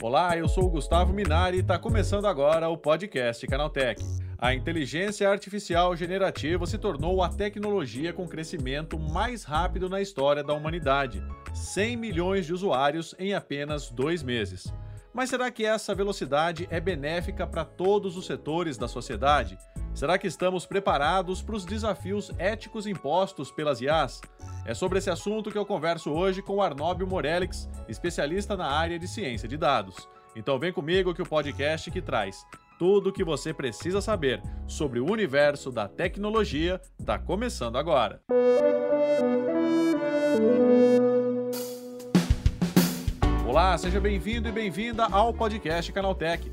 Olá, eu sou o Gustavo Minari e está começando agora o podcast Canaltech. A inteligência artificial generativa se tornou a tecnologia com crescimento mais rápido na história da humanidade 100 milhões de usuários em apenas dois meses. Mas será que essa velocidade é benéfica para todos os setores da sociedade? Será que estamos preparados para os desafios éticos impostos pelas IAs? É sobre esse assunto que eu converso hoje com Arnóbio Morelix, especialista na área de ciência de dados. Então vem comigo que o podcast que traz tudo o que você precisa saber sobre o universo da tecnologia está começando agora. Olá, seja bem-vindo e bem-vinda ao podcast Canaltech,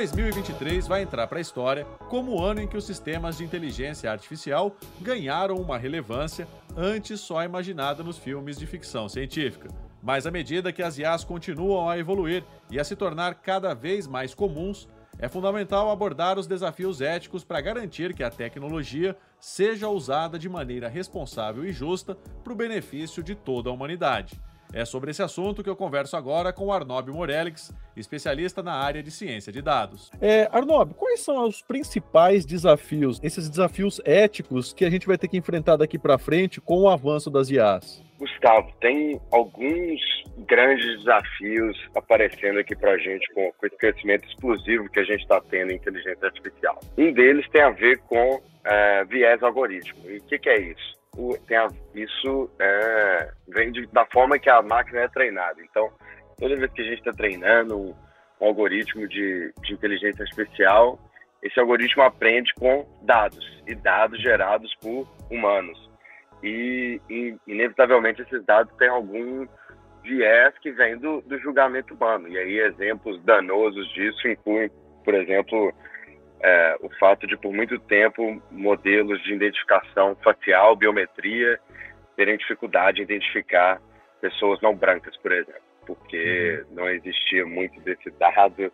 2023 vai entrar para a história como o ano em que os sistemas de inteligência artificial ganharam uma relevância antes só imaginada nos filmes de ficção científica. Mas à medida que as IAs continuam a evoluir e a se tornar cada vez mais comuns, é fundamental abordar os desafios éticos para garantir que a tecnologia seja usada de maneira responsável e justa para o benefício de toda a humanidade. É sobre esse assunto que eu converso agora com o Arnob Morelix, especialista na área de ciência de dados. É, Arnob, quais são os principais desafios, esses desafios éticos que a gente vai ter que enfrentar daqui para frente com o avanço das IAs? Gustavo, tem alguns grandes desafios aparecendo aqui para a gente com, com, esse crescimento explosivo que a gente está tendo em inteligência artificial. Um deles tem a ver com é, viés algoritmo. E o que, que é isso? A, isso é, vem de, da forma que a máquina é treinada. Então, toda vez que a gente está treinando um, um algoritmo de, de, inteligência artificial, esse algoritmo aprende com dados e dados gerados por humanos. E, e inevitavelmente esses dados têm algum viés que vem do, do julgamento humano. E aí exemplos danosos disso incluem, por exemplo, é, o fato de, por muito tempo, modelos de identificação facial, biometria, terem dificuldade em identificar pessoas não brancas, por exemplo, porque uhum. não existia muito desse dado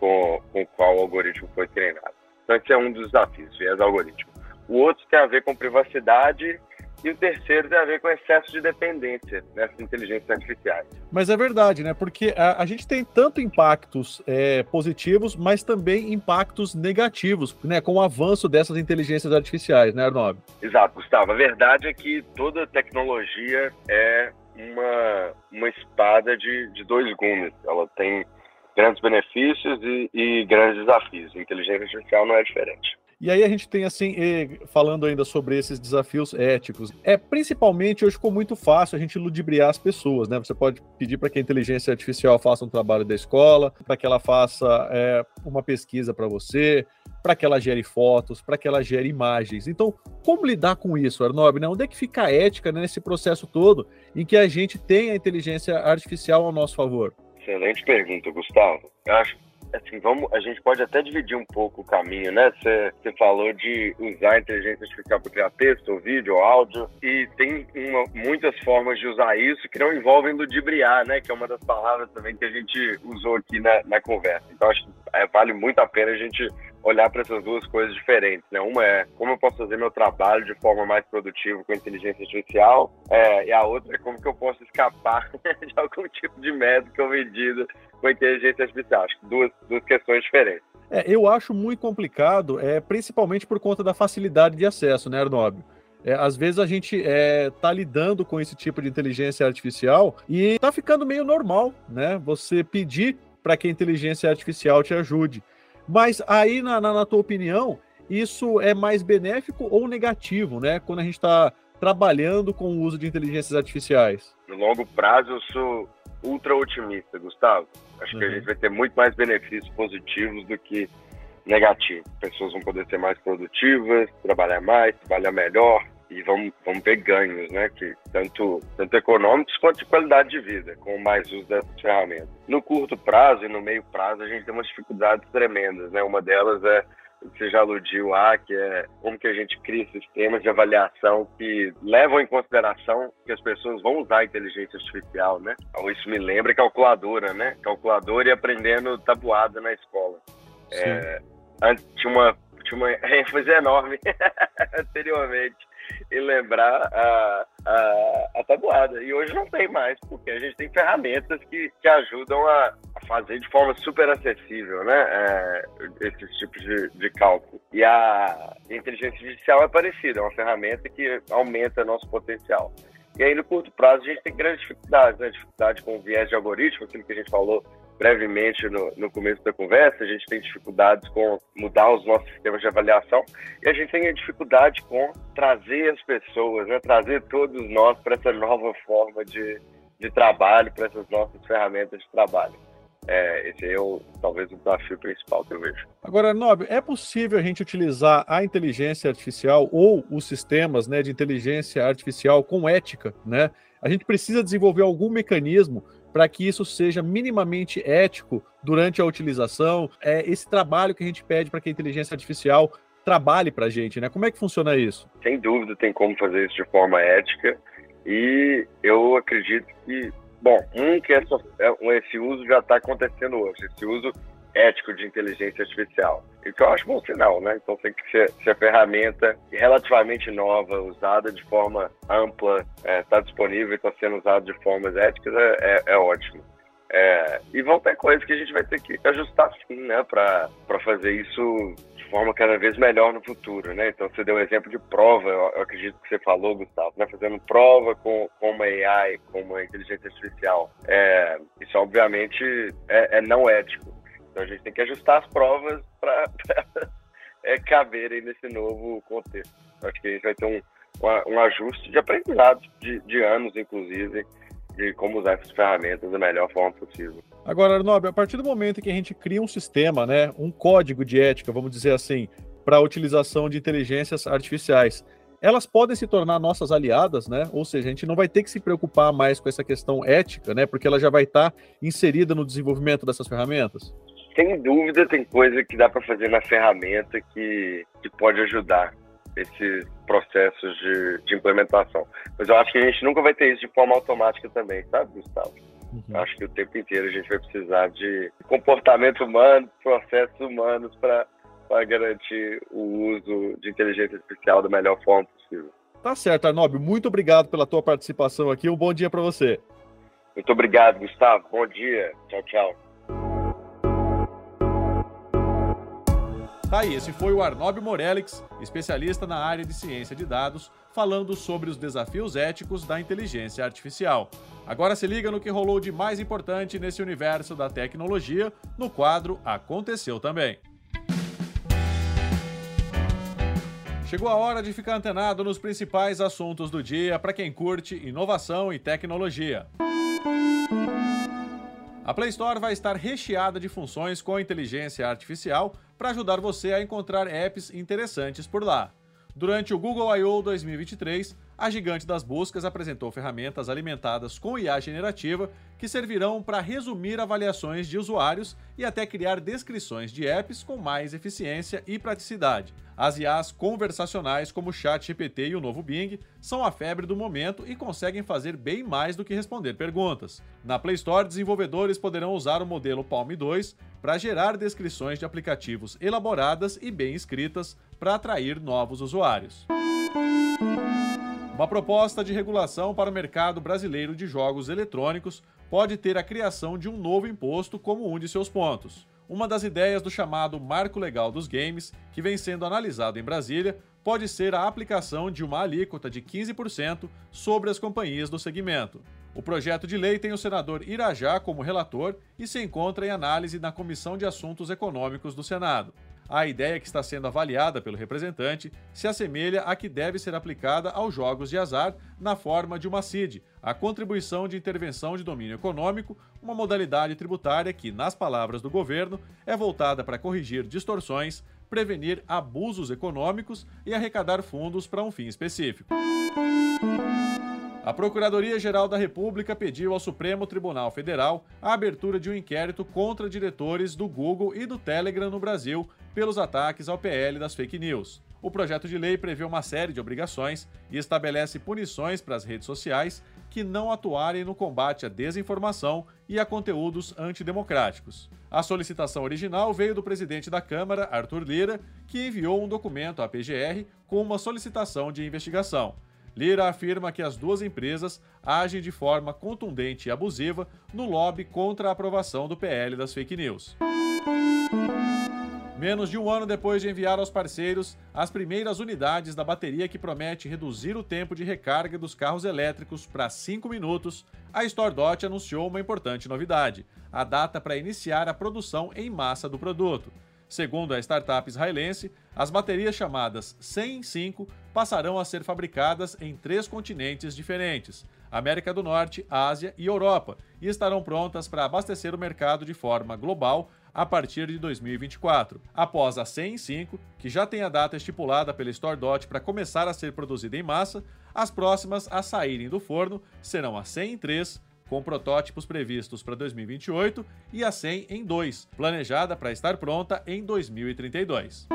com, com o qual o algoritmo foi treinado. Então, esse é um dos desafios, viés algoritmo. O outro tem a ver com privacidade e o terceiro tem a ver com excesso de dependência nessas inteligências artificiais. Mas é verdade, né? Porque a, a gente tem tanto impactos é, positivos, mas também impactos negativos, né? Com o avanço dessas inteligências artificiais, né, Arnob? Exato, Gustavo. A verdade é que toda tecnologia é uma, uma espada de, de dois gumes. Ela tem grandes benefícios e, e grandes desafios. A inteligência artificial não é diferente. E aí a gente tem assim, falando ainda sobre esses desafios éticos, é principalmente hoje ficou muito fácil a gente ludibriar as pessoas, né? Você pode pedir para que a inteligência artificial faça um trabalho da escola, para que ela faça é, uma pesquisa para você, para que ela gere fotos, para que ela gere imagens. Então, como lidar com isso, Arnob? Né? Onde é que fica a ética né, nesse processo todo em que a gente tem a inteligência artificial ao nosso favor? Excelente pergunta, Gustavo. Eu acho assim, vamos, a gente pode até dividir um pouco o caminho, né? Você falou de usar a inteligência artificial para criar texto, ou vídeo, ou áudio, e tem uma, muitas formas de usar isso que não envolvem ludibriar, né? Que é uma das palavras também que a gente usou aqui na, na conversa. Então, acho que é, vale muito a pena a gente olhar para essas duas coisas diferentes, né? Uma é como eu posso fazer meu trabalho de forma mais produtiva com inteligência artificial, é, e a outra é como que eu posso escapar de algum tipo de médica ou medida com inteligência artificial. Acho que duas, duas questões diferentes. É, eu acho muito complicado, é, principalmente por conta da facilidade de acesso, né, Arnóbio? É, às vezes a gente é, tá lidando com esse tipo de inteligência artificial e tá ficando meio normal, né? Você pedir para que a inteligência artificial te ajude. Mas aí, na, na, na tua opinião, isso é mais benéfico ou negativo, né? Quando a gente está trabalhando com o uso de inteligências artificiais? No longo prazo, sou ultra otimista, Gustavo. Acho uhum. que a uhum. gente vai ter muito mais benefícios positivos do que negativos. Pessoas vão poder ser mais produtivas, trabalhar mais, trabalhar melhor, e vamos, vamos ver ganhos, né? Que tanto, tanto econômicos quanto de qualidade de vida, com mais uso dessas ferramentas. No curto prazo e no meio prazo, a gente tem umas dificuldades tremendas, né? Uma delas é você já aludiu a, que é como que a gente cria sistemas de avaliação que levam em consideração que as pessoas vão usar a inteligência artificial, né? Então, isso me lembra calculadora, né? Calculadora e aprendendo tabuada na escola. É, antes tinha uma, tinha uma ênfase enorme anteriormente em lembrar a, a, a, tabuada. E hoje não tem mais, porque a gente tem ferramentas que, que ajudam a, a fazer de forma super acessível né, é, esses tipos de, de cálculo. E a inteligência artificial é parecida, é uma ferramenta que aumenta nosso potencial. E aí, no curto prazo, a gente tem grandes dificuldades, né? Dificuldade com o viés de algoritmo, aquilo que a gente falou brevemente no, no começo da conversa, a gente tem dificuldades com mudar os nossos sistemas de avaliação e a gente tem a dificuldade com trazer as pessoas, né? trazer todos nós para essa nova forma de, de trabalho, para essas nossas ferramentas de trabalho. É, esse é o, talvez o desafio principal que eu vejo. Agora, Nob, é possível a gente utilizar a inteligência artificial ou os sistemas né, de inteligência artificial com ética, né? A gente precisa desenvolver algum mecanismo para que isso seja minimamente ético durante a utilização. É esse trabalho que a gente pede para que a inteligência artificial trabalhe para a gente, né? Como é que funciona isso? Sem dúvida tem como fazer isso de forma ética e eu acredito que, bom, um que essa, é, esse uso já está acontecendo hoje, esse uso ético de inteligência artificial. E que eu acho bom sinal, né? Então tem que ser, ser ferramenta relativamente nova, usada de forma ampla, está é, tá disponível e está sendo usada de formas éticas, é, é, é ótimo. É, e vão ter coisas que a gente vai ter que ajustar sim, né, para fazer isso de forma cada vez melhor no futuro, né? Então você deu um exemplo de prova, eu, eu acredito que você falou, Gustavo, né? Fazendo prova com, com uma AI, com uma inteligência artificial. É, isso obviamente é, é não ético. Então a gente tem que ajustar as provas para é, caberem nesse novo contexto. Acho que a gente vai ter um, um, um ajuste de aprendizado de, de, anos, inclusive, de como usar essas ferramentas da melhor forma possível. Agora, Arnob, a partir do momento que a gente cria um sistema, né, um código de ética, vamos dizer assim, para a utilização de inteligências artificiais, elas podem se tornar nossas aliadas, né? Ou seja, a gente não vai ter que se preocupar mais com essa questão ética, né? Porque ela já vai estar tá inserida no desenvolvimento dessas ferramentas sem dúvida tem coisa que dá para fazer na ferramenta que, que pode ajudar esses processos de, de, implementação. Mas eu acho que a gente nunca vai ter isso de forma automática também, sabe, Gustavo? Uhum. Eu acho que o tempo inteiro a gente vai precisar de comportamento humano, processos humanos para garantir o uso de inteligência artificial da melhor forma possível. Tá certo, Arnob. Muito obrigado pela tua participação aqui. Um bom dia para você. Muito obrigado, Gustavo. Bom dia. Tchau, tchau. Tá aí, esse foi o Arnob Morelix, especialista na área de ciência de dados, falando sobre os desafios éticos da inteligência artificial. Agora se liga no que rolou de mais importante nesse universo da tecnologia no quadro Aconteceu Também. Chegou a hora de ficar antenado nos principais assuntos do dia para quem curte inovação e tecnologia. A Play Store vai estar recheada de funções com inteligência artificial para ajudar você a encontrar apps interessantes por lá. Durante o Google I.O. 2023, a gigante das buscas apresentou ferramentas alimentadas com IA generativa que servirão para resumir avaliações de usuários e até criar descrições de apps com mais eficiência e praticidade. As IAs conversacionais como o ChatGPT e o novo Bing são a febre do momento e conseguem fazer bem mais do que responder perguntas. Na Play Store, desenvolvedores poderão usar o modelo Palm 2 para gerar descrições de aplicativos elaboradas e bem escritas para atrair novos usuários. Uma proposta de regulação para o mercado brasileiro de jogos eletrônicos pode ter a criação de um novo imposto como um de seus pontos. Uma das ideias do chamado Marco Legal dos Games, que vem sendo analisado em Brasília, pode ser a aplicação de uma alíquota de 15% sobre as companhias do segmento. O projeto de lei tem o senador Irajá como relator e se encontra em análise na Comissão de Assuntos Econômicos do Senado. A ideia que está sendo avaliada pelo representante se assemelha à que deve ser aplicada aos jogos de azar na forma de uma CID, a contribuição de intervenção de domínio econômico, uma modalidade tributária que, nas palavras do governo, é voltada para corrigir distorções, prevenir abusos econômicos e arrecadar fundos para um fim específico. A Procuradoria-Geral da República pediu ao Supremo Tribunal Federal a abertura de um inquérito contra diretores do Google e do Telegram no Brasil pelos ataques ao PL das fake news. O projeto de lei prevê uma série de obrigações e estabelece punições para as redes sociais que não atuarem no combate à desinformação e a conteúdos antidemocráticos. A solicitação original veio do presidente da Câmara, Arthur Lira, que enviou um documento à PGR com uma solicitação de investigação. Lira afirma que as duas empresas agem de forma contundente e abusiva no lobby contra a aprovação do PL das fake news. Menos de um ano depois de enviar aos parceiros as primeiras unidades da bateria que promete reduzir o tempo de recarga dos carros elétricos para 5 minutos, a StoreDot anunciou uma importante novidade: a data para iniciar a produção em massa do produto. Segundo a startup israelense, as baterias chamadas 100 em 5 passarão a ser fabricadas em três continentes diferentes: América do Norte, Ásia e Europa, e estarão prontas para abastecer o mercado de forma global a partir de 2024. Após a 100 em 5, que já tem a data estipulada pela StoreDot para começar a ser produzida em massa, as próximas a saírem do forno serão a 100 em 3, com protótipos previstos para 2028 e a 100 em 2, planejada para estar pronta em 2032.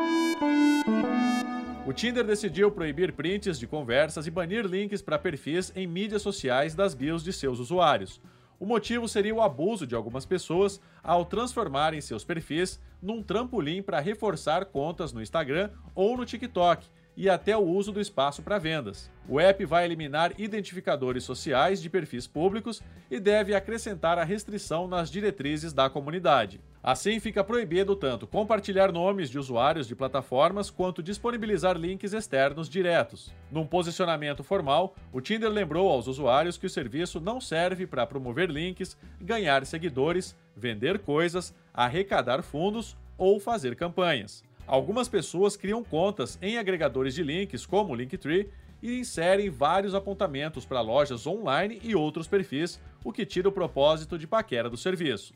O Tinder decidiu proibir prints de conversas e banir links para perfis em mídias sociais das bios de seus usuários. O motivo seria o abuso de algumas pessoas ao transformarem seus perfis num trampolim para reforçar contas no Instagram ou no TikTok e até o uso do espaço para vendas. O app vai eliminar identificadores sociais de perfis públicos e deve acrescentar a restrição nas diretrizes da comunidade. Assim, fica proibido tanto compartilhar nomes de usuários de plataformas quanto disponibilizar links externos diretos. Num posicionamento formal, o Tinder lembrou aos usuários que o serviço não serve para promover links, ganhar seguidores, vender coisas, arrecadar fundos ou fazer campanhas. Algumas pessoas criam contas em agregadores de links como o Linktree e inserem vários apontamentos para lojas online e outros perfis, o que tira o propósito de paquera do serviço.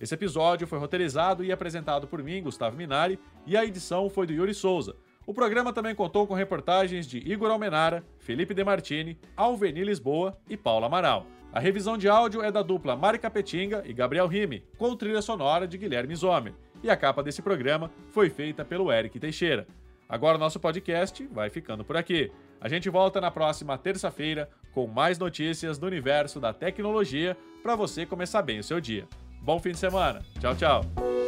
Esse episódio foi roteirizado e apresentado por mim, Gustavo Minari, e a edição foi do Yuri Souza. O programa também contou com reportagens de Igor Almenara, Felipe Demartini, Alveni Lisboa e Paula Amaral. A revisão de áudio é da dupla Mari Capetinga e Gabriel Rime, com trilha sonora de Guilherme Zomer. E a capa desse programa foi feita pelo Eric Teixeira. Agora o nosso podcast vai ficando por aqui. A gente volta na próxima terça-feira com mais notícias do universo da tecnologia para você começar bem o seu dia. Bom fim de semana. Tchau, tchau.